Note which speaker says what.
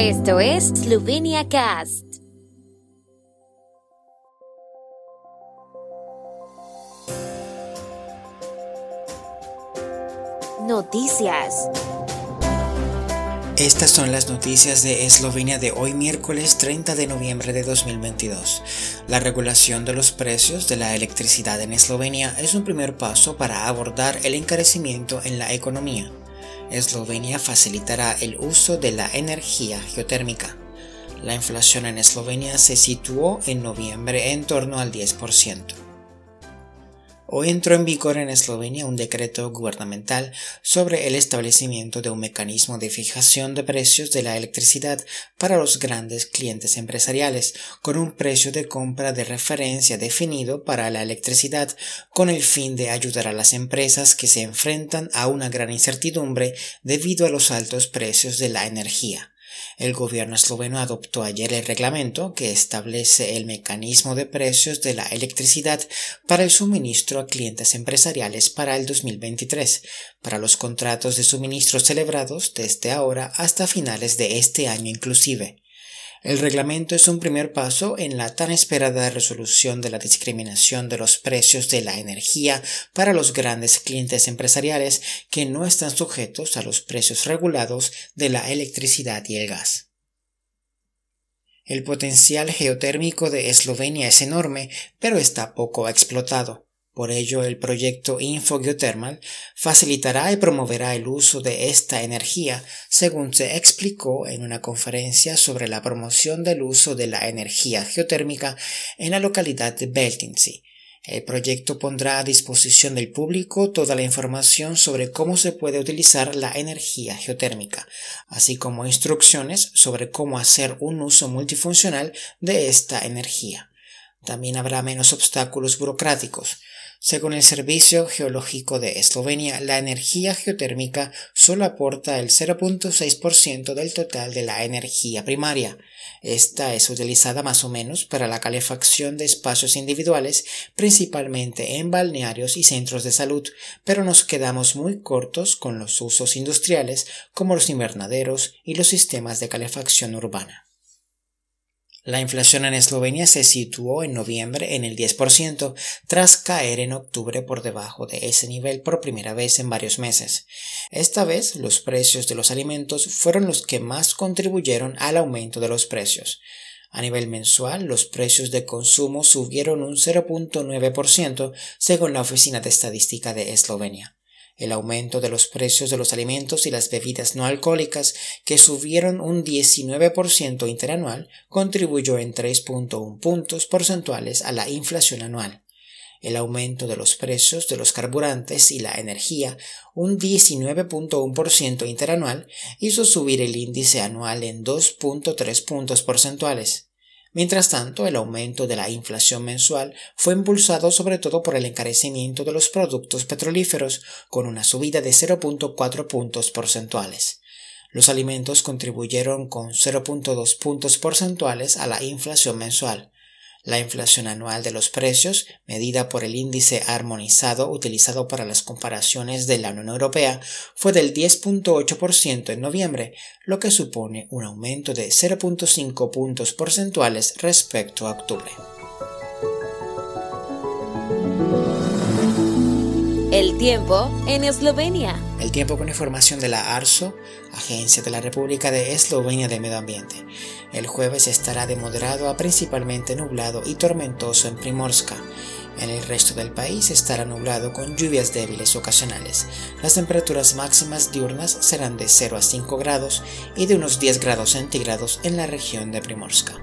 Speaker 1: Esto es Slovenia Cast. Noticias.
Speaker 2: Estas son las noticias de Eslovenia de hoy miércoles 30 de noviembre de 2022. La regulación de los precios de la electricidad en Eslovenia es un primer paso para abordar el encarecimiento en la economía. Eslovenia facilitará el uso de la energía geotérmica. La inflación en Eslovenia se situó en noviembre en torno al 10%. Hoy entró en vigor en Eslovenia un decreto gubernamental sobre el establecimiento de un mecanismo de fijación de precios de la electricidad para los grandes clientes empresariales, con un precio de compra de referencia definido para la electricidad, con el fin de ayudar a las empresas que se enfrentan a una gran incertidumbre debido a los altos precios de la energía. El gobierno esloveno adoptó ayer el reglamento que establece el mecanismo de precios de la electricidad para el suministro a clientes empresariales para el 2023, para los contratos de suministro celebrados desde ahora hasta finales de este año inclusive. El reglamento es un primer paso en la tan esperada resolución de la discriminación de los precios de la energía para los grandes clientes empresariales que no están sujetos a los precios regulados de la electricidad y el gas. El potencial geotérmico de Eslovenia es enorme, pero está poco explotado. Por ello, el proyecto Infogeothermal facilitará y promoverá el uso de esta energía, según se explicó en una conferencia sobre la promoción del uso de la energía geotérmica en la localidad de Beltinci. El proyecto pondrá a disposición del público toda la información sobre cómo se puede utilizar la energía geotérmica, así como instrucciones sobre cómo hacer un uso multifuncional de esta energía. También habrá menos obstáculos burocráticos. Según el Servicio Geológico de Eslovenia, la energía geotérmica solo aporta el 0.6% del total de la energía primaria. Esta es utilizada más o menos para la calefacción de espacios individuales, principalmente en balnearios y centros de salud, pero nos quedamos muy cortos con los usos industriales como los invernaderos y los sistemas de calefacción urbana. La inflación en Eslovenia se situó en noviembre en el 10%, tras caer en octubre por debajo de ese nivel por primera vez en varios meses. Esta vez los precios de los alimentos fueron los que más contribuyeron al aumento de los precios. A nivel mensual, los precios de consumo subieron un 0.9% según la Oficina de Estadística de Eslovenia el aumento de los precios de los alimentos y las bebidas no alcohólicas, que subieron un 19% interanual, contribuyó en 3.1 puntos porcentuales a la inflación anual. El aumento de los precios de los carburantes y la energía, un 19.1% interanual, hizo subir el índice anual en 2.3 puntos porcentuales. Mientras tanto, el aumento de la inflación mensual fue impulsado sobre todo por el encarecimiento de los productos petrolíferos, con una subida de 0.4 puntos porcentuales. Los alimentos contribuyeron con 0.2 puntos porcentuales a la inflación mensual, la inflación anual de los precios, medida por el índice armonizado utilizado para las comparaciones de la Unión Europea, fue del 10.8% en noviembre, lo que supone un aumento de 0.5 puntos porcentuales respecto a octubre.
Speaker 1: El tiempo en Eslovenia.
Speaker 2: El tiempo con información de la ARSO, Agencia de la República de Eslovenia de Medio Ambiente. El jueves estará de moderado a principalmente nublado y tormentoso en Primorska. En el resto del país estará nublado con lluvias débiles ocasionales. Las temperaturas máximas diurnas serán de 0 a 5 grados y de unos 10 grados centígrados en la región de Primorska.